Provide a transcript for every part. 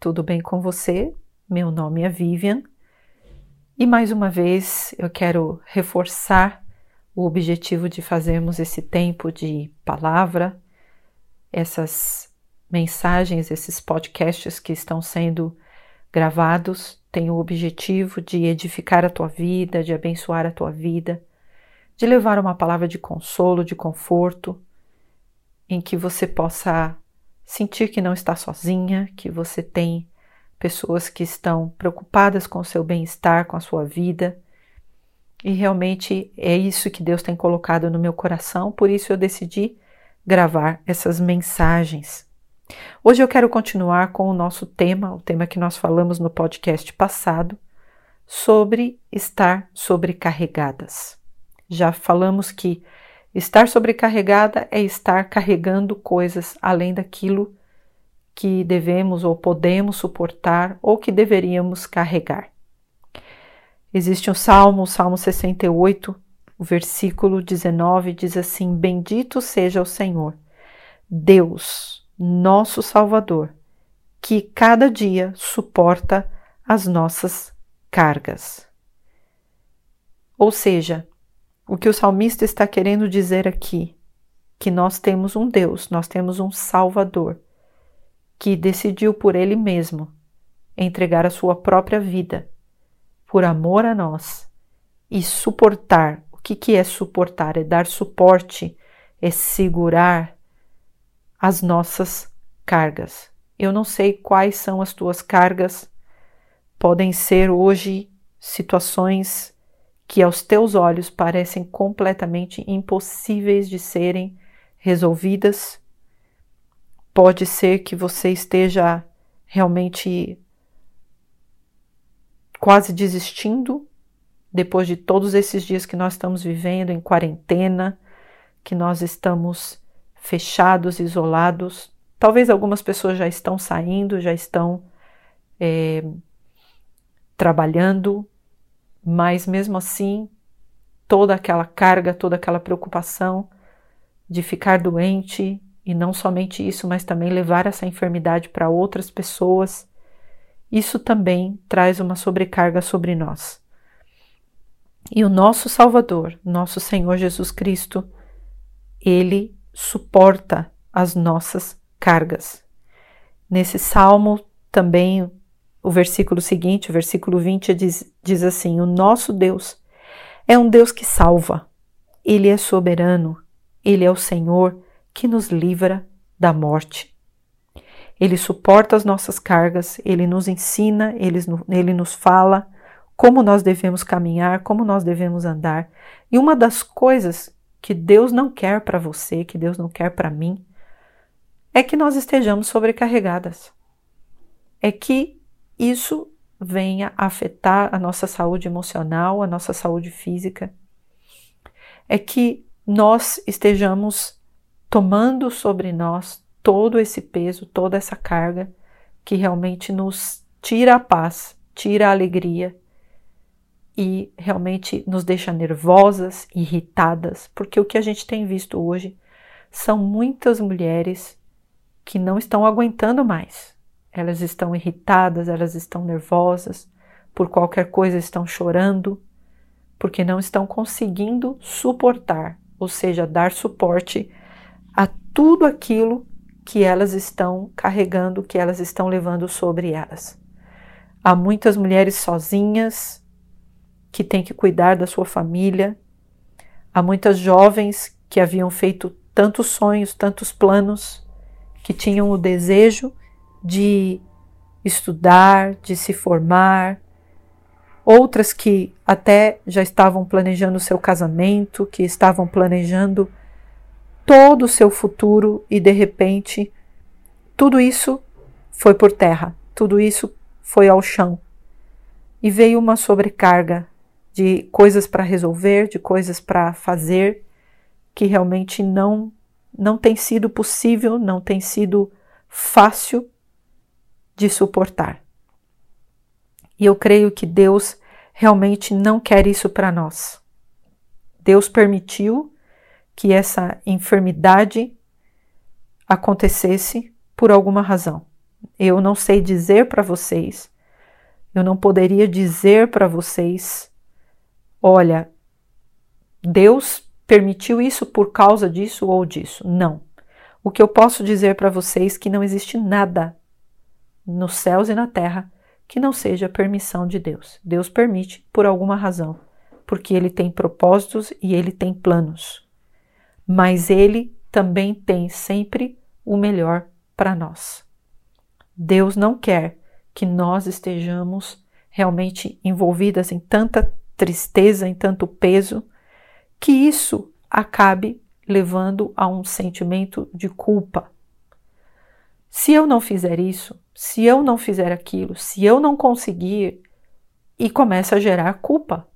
tudo bem com você? Meu nome é Vivian e mais uma vez eu quero reforçar o objetivo de fazermos esse tempo de palavra, essas mensagens, esses podcasts que estão sendo gravados têm o objetivo de edificar a tua vida, de abençoar a tua vida, de levar uma palavra de consolo, de conforto, em que você possa sentir que não está sozinha, que você tem pessoas que estão preocupadas com o seu bem-estar, com a sua vida. E realmente é isso que Deus tem colocado no meu coração, por isso eu decidi gravar essas mensagens. Hoje eu quero continuar com o nosso tema, o tema que nós falamos no podcast passado, sobre estar sobrecarregadas. Já falamos que Estar sobrecarregada é estar carregando coisas além daquilo que devemos ou podemos suportar ou que deveríamos carregar. Existe um salmo, o Salmo 68, o versículo 19 diz assim: Bendito seja o Senhor, Deus, nosso Salvador, que cada dia suporta as nossas cargas. Ou seja, o que o salmista está querendo dizer aqui, que nós temos um Deus, nós temos um Salvador, que decidiu por ele mesmo entregar a sua própria vida por amor a nós e suportar. O que, que é suportar? É dar suporte, é segurar as nossas cargas. Eu não sei quais são as tuas cargas, podem ser hoje situações que aos teus olhos parecem completamente impossíveis de serem resolvidas. Pode ser que você esteja realmente quase desistindo depois de todos esses dias que nós estamos vivendo em quarentena, que nós estamos fechados, isolados. Talvez algumas pessoas já estão saindo, já estão é, trabalhando, mas mesmo assim, toda aquela carga, toda aquela preocupação de ficar doente e não somente isso, mas também levar essa enfermidade para outras pessoas, isso também traz uma sobrecarga sobre nós. E o nosso Salvador, nosso Senhor Jesus Cristo, ele suporta as nossas cargas. Nesse salmo também o versículo seguinte, o versículo 20, diz, diz assim: O nosso Deus é um Deus que salva, Ele é soberano, Ele é o Senhor que nos livra da morte. Ele suporta as nossas cargas, Ele nos ensina, Ele, ele nos fala como nós devemos caminhar, como nós devemos andar. E uma das coisas que Deus não quer para você, que Deus não quer para mim, é que nós estejamos sobrecarregadas. É que isso venha afetar a nossa saúde emocional, a nossa saúde física, é que nós estejamos tomando sobre nós todo esse peso, toda essa carga que realmente nos tira a paz, tira a alegria e realmente nos deixa nervosas, irritadas, porque o que a gente tem visto hoje são muitas mulheres que não estão aguentando mais, elas estão irritadas, elas estão nervosas, por qualquer coisa estão chorando, porque não estão conseguindo suportar, ou seja, dar suporte a tudo aquilo que elas estão carregando, que elas estão levando sobre elas. Há muitas mulheres sozinhas que têm que cuidar da sua família, há muitas jovens que haviam feito tantos sonhos, tantos planos, que tinham o desejo de estudar, de se formar, outras que até já estavam planejando o seu casamento, que estavam planejando todo o seu futuro e de repente tudo isso foi por terra, tudo isso foi ao chão. E veio uma sobrecarga de coisas para resolver, de coisas para fazer que realmente não não tem sido possível, não tem sido fácil de suportar. E eu creio que Deus realmente não quer isso para nós. Deus permitiu que essa enfermidade acontecesse por alguma razão. Eu não sei dizer para vocês, eu não poderia dizer para vocês, olha, Deus permitiu isso por causa disso ou disso. Não. O que eu posso dizer para vocês é que não existe nada nos céus e na terra que não seja permissão de Deus. Deus permite por alguma razão, porque ele tem propósitos e ele tem planos. Mas ele também tem sempre o melhor para nós. Deus não quer que nós estejamos realmente envolvidas em tanta tristeza, em tanto peso, que isso acabe levando a um sentimento de culpa. Se eu não fizer isso, se eu não fizer aquilo, se eu não conseguir, e começa a gerar culpa,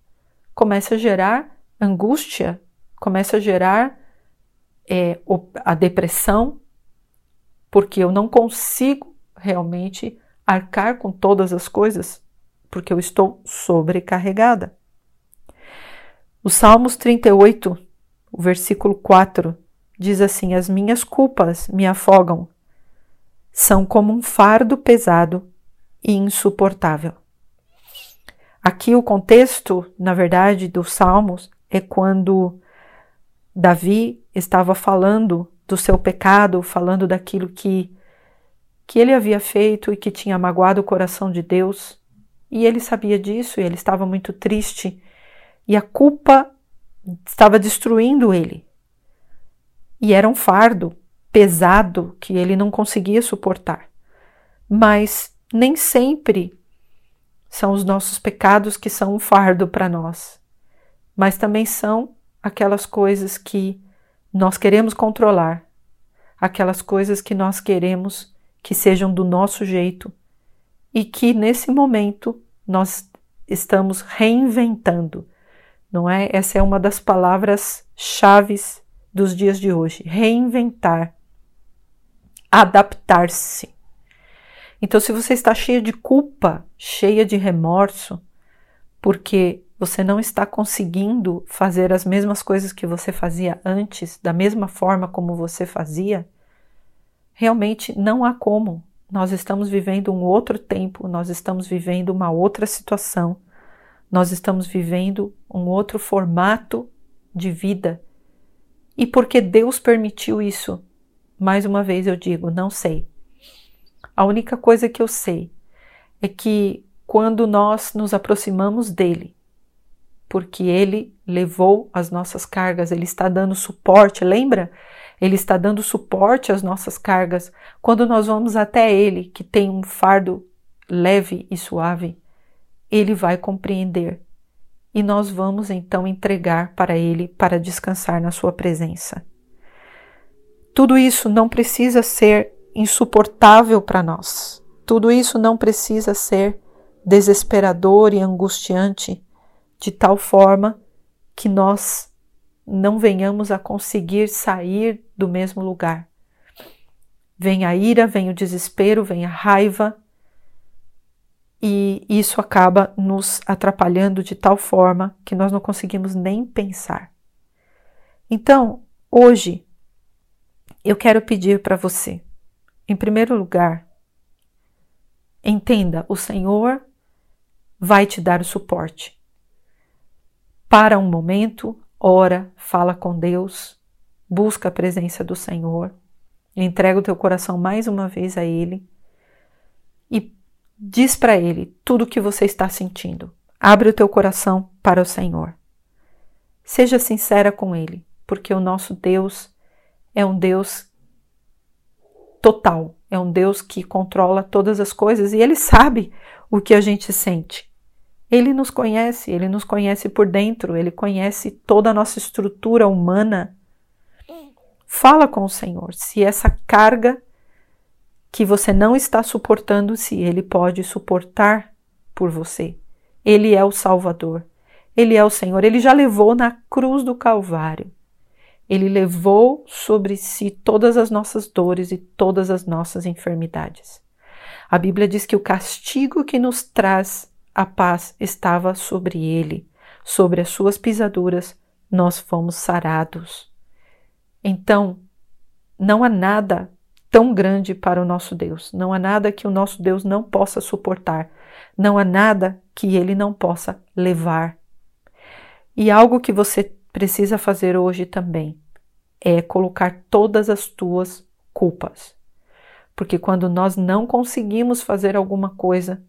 começa a gerar angústia, começa a gerar é, a depressão, porque eu não consigo realmente arcar com todas as coisas, porque eu estou sobrecarregada. O Salmos 38, o versículo 4, diz assim: As minhas culpas me afogam, são como um fardo pesado e insuportável. Aqui o contexto, na verdade, dos Salmos é quando Davi estava falando do seu pecado, falando daquilo que, que ele havia feito e que tinha magoado o coração de Deus. E ele sabia disso e ele estava muito triste. E a culpa estava destruindo ele. E era um fardo pesado que ele não conseguia suportar. Mas nem sempre são os nossos pecados que são um fardo para nós, mas também são aquelas coisas que nós queremos controlar, aquelas coisas que nós queremos que sejam do nosso jeito e que nesse momento nós estamos reinventando, não é? Essa é uma das palavras chaves dos dias de hoje, reinventar adaptar-se. Então, se você está cheia de culpa, cheia de remorso, porque você não está conseguindo fazer as mesmas coisas que você fazia antes, da mesma forma como você fazia, realmente não há como. Nós estamos vivendo um outro tempo, nós estamos vivendo uma outra situação, nós estamos vivendo um outro formato de vida. E porque Deus permitiu isso, mais uma vez eu digo, não sei. A única coisa que eu sei é que quando nós nos aproximamos dele, porque ele levou as nossas cargas, ele está dando suporte, lembra? Ele está dando suporte às nossas cargas. Quando nós vamos até ele, que tem um fardo leve e suave, ele vai compreender. E nós vamos então entregar para ele para descansar na sua presença. Tudo isso não precisa ser insuportável para nós. Tudo isso não precisa ser desesperador e angustiante de tal forma que nós não venhamos a conseguir sair do mesmo lugar. Vem a ira, vem o desespero, vem a raiva, e isso acaba nos atrapalhando de tal forma que nós não conseguimos nem pensar. Então, hoje, eu quero pedir para você, em primeiro lugar, entenda: o Senhor vai te dar o suporte. Para um momento, ora, fala com Deus, busca a presença do Senhor, entrega o teu coração mais uma vez a Ele e diz para Ele tudo o que você está sentindo. Abre o teu coração para o Senhor. Seja sincera com Ele, porque o nosso Deus é um Deus total, é um Deus que controla todas as coisas e ele sabe o que a gente sente. Ele nos conhece, ele nos conhece por dentro, ele conhece toda a nossa estrutura humana. Fala com o Senhor se essa carga que você não está suportando se ele pode suportar por você. Ele é o Salvador. Ele é o Senhor. Ele já levou na cruz do Calvário. Ele levou sobre si todas as nossas dores e todas as nossas enfermidades. A Bíblia diz que o castigo que nos traz a paz estava sobre ele, sobre as suas pisaduras nós fomos sarados. Então, não há nada tão grande para o nosso Deus, não há nada que o nosso Deus não possa suportar, não há nada que ele não possa levar. E algo que você precisa fazer hoje também é colocar todas as tuas culpas. Porque quando nós não conseguimos fazer alguma coisa,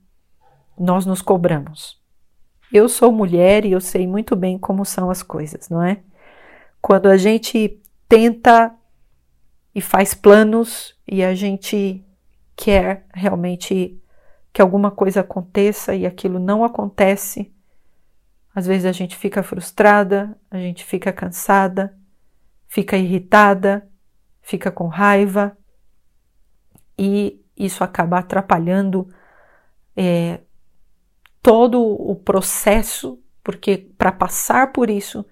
nós nos cobramos. Eu sou mulher e eu sei muito bem como são as coisas, não é? Quando a gente tenta e faz planos e a gente quer realmente que alguma coisa aconteça e aquilo não acontece, às vezes a gente fica frustrada, a gente fica cansada, fica irritada, fica com raiva e isso acaba atrapalhando é, todo o processo, porque para passar por isso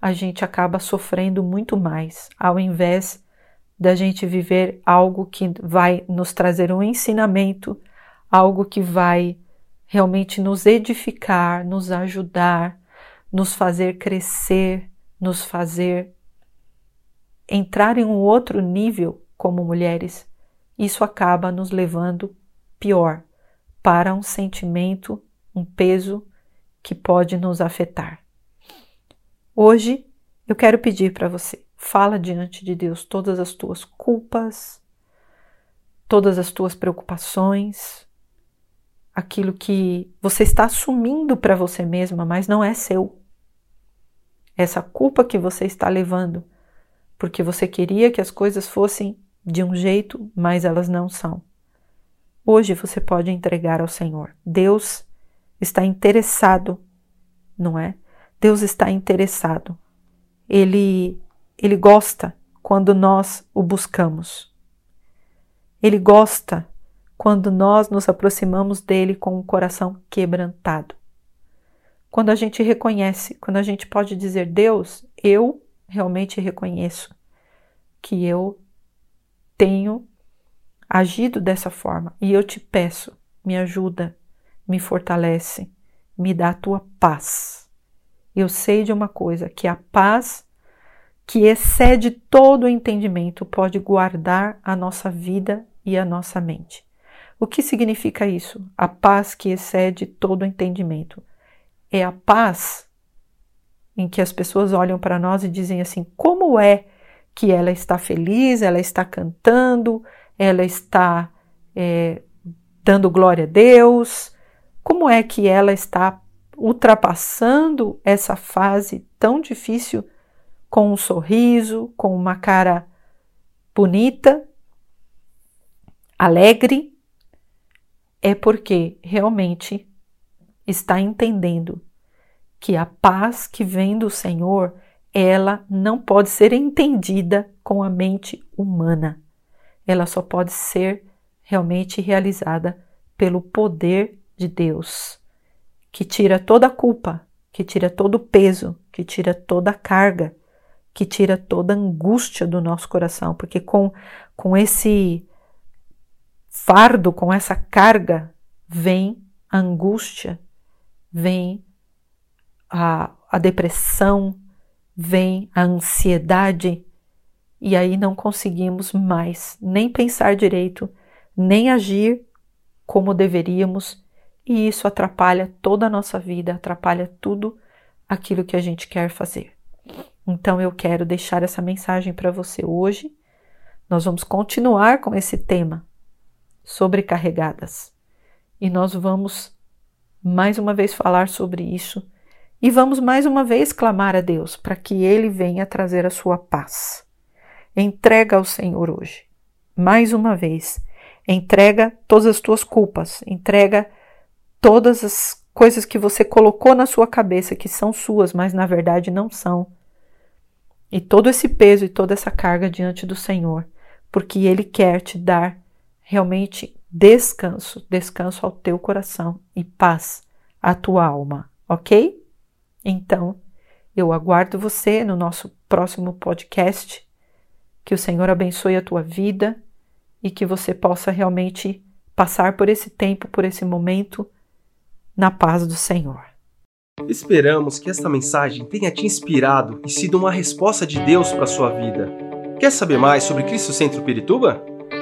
a gente acaba sofrendo muito mais, ao invés da gente viver algo que vai nos trazer um ensinamento, algo que vai realmente nos edificar, nos ajudar, nos fazer crescer, nos fazer entrar em um outro nível como mulheres, isso acaba nos levando pior para um sentimento, um peso que pode nos afetar. Hoje eu quero pedir para você, fala diante de Deus todas as tuas culpas, todas as tuas preocupações, aquilo que você está assumindo para você mesma, mas não é seu. Essa culpa que você está levando, porque você queria que as coisas fossem de um jeito, mas elas não são. Hoje você pode entregar ao Senhor. Deus está interessado, não é? Deus está interessado. Ele ele gosta quando nós o buscamos. Ele gosta quando nós nos aproximamos dele com o coração quebrantado. Quando a gente reconhece, quando a gente pode dizer: Deus, eu realmente reconheço que eu tenho agido dessa forma e eu te peço, me ajuda, me fortalece, me dá a tua paz. Eu sei de uma coisa, que a paz que excede todo o entendimento pode guardar a nossa vida e a nossa mente. O que significa isso? A paz que excede todo entendimento. É a paz em que as pessoas olham para nós e dizem assim: como é que ela está feliz, ela está cantando, ela está é, dando glória a Deus, como é que ela está ultrapassando essa fase tão difícil com um sorriso, com uma cara bonita, alegre, é porque realmente está entendendo que a paz que vem do Senhor ela não pode ser entendida com a mente humana. Ela só pode ser realmente realizada pelo poder de Deus, que tira toda a culpa, que tira todo o peso, que tira toda a carga, que tira toda a angústia do nosso coração, porque com, com esse fardo, com essa carga, vem a angústia, vem a, a depressão, vem a ansiedade e aí não conseguimos mais nem pensar direito, nem agir como deveríamos, e isso atrapalha toda a nossa vida, atrapalha tudo aquilo que a gente quer fazer. Então eu quero deixar essa mensagem para você hoje. Nós vamos continuar com esse tema sobrecarregadas. E nós vamos mais uma vez falar sobre isso e vamos mais uma vez clamar a Deus para que Ele venha trazer a sua paz. Entrega ao Senhor hoje. Mais uma vez. Entrega todas as tuas culpas. Entrega todas as coisas que você colocou na sua cabeça que são suas, mas na verdade não são. E todo esse peso e toda essa carga diante do Senhor, porque Ele quer te dar realmente descanso, descanso ao teu coração e paz à tua alma, ok? Então, eu aguardo você no nosso próximo podcast. Que o Senhor abençoe a tua vida e que você possa realmente passar por esse tempo, por esse momento, na paz do Senhor. Esperamos que esta mensagem tenha te inspirado e sido uma resposta de Deus para a sua vida. Quer saber mais sobre Cristo Centro Pirituba?